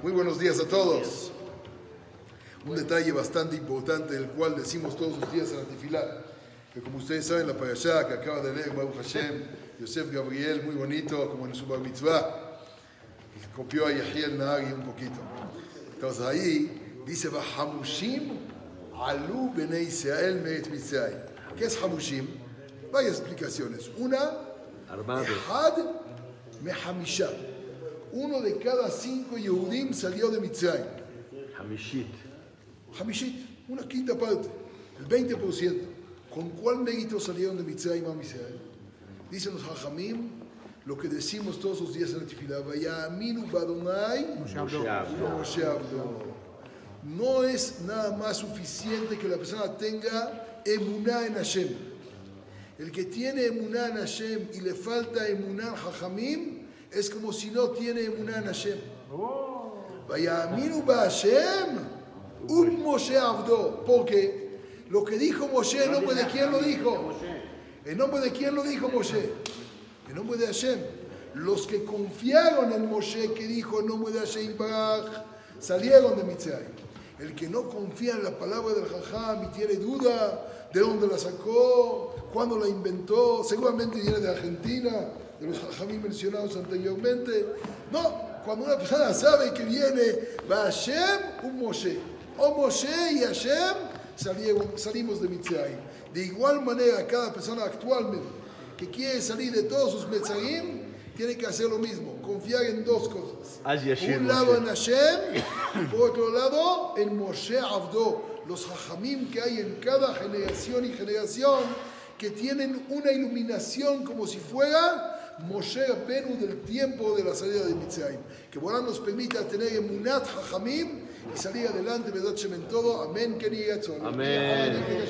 Muy buenos días a todos. Un detalle bastante importante del cual decimos todos los días en la tefilá, que como ustedes saben, la parashá que acaba de leer Baruch Hashem, Yosef Gabriel, muy bonito, como en su bar mitzvah, copió a Yahiel Nahari un poquito. Entonces ahí dice, Hamushim alu bene Israel meit Mitzrayim. ¿Qué es Hamushim? Varias explicaciones. Una, Armado. Mehamisha. Uno de cada cinco Yehudim salió de Mitzrayim. Hamishit. Hamishit, una quinta parte, el 20%. ¿Con cuál mérito salieron de Mitzrayim a Israel? Dicen los Hajamim, lo que decimos todos los días en la tefilá, vaya aminu badonai Moshe. No es nada más suficiente que la persona tenga emuná en Hashem. El que tiene emuná en Hashem y le falta emuná en Hajamim, es como si no tiene emuná en Hashem. Vaya aminu ba Hashem, un Moshe Abdo. Porque lo que dijo Moshe, ¿en nombre de quién lo dijo? ¿En nombre de quién lo dijo Moshe? En nombre de Hashem. Los que confiaron en Moshe que dijo en nombre de Hashem Baraj, salieron de Mitzrayim. El que no confía en la palabra del Jajam y tiene duda de dónde la sacó, cuándo la inventó, seguramente viene de Argentina, de los Jajamim mencionados anteriormente. No, cuando una persona sabe que viene va Hashem, un Moshe. O Moshe y Hashem salimos de Mitzrayim. De igual manera, cada persona actualmente que quiere salir de todos sus Mitzrayim, tiene que hacer lo mismo, confiar en dos cosas. Por un lado Moshe. en Hashem, por otro lado en Moshe Abdo, los hajamim que hay en cada generación y generación que tienen una iluminación como si fuera Moshe Benu del tiempo de la salida de Mitzrayim. Que Borán nos permita tener emunat hajamim y salir adelante, verdad, en todo. Amén, querido. Amén.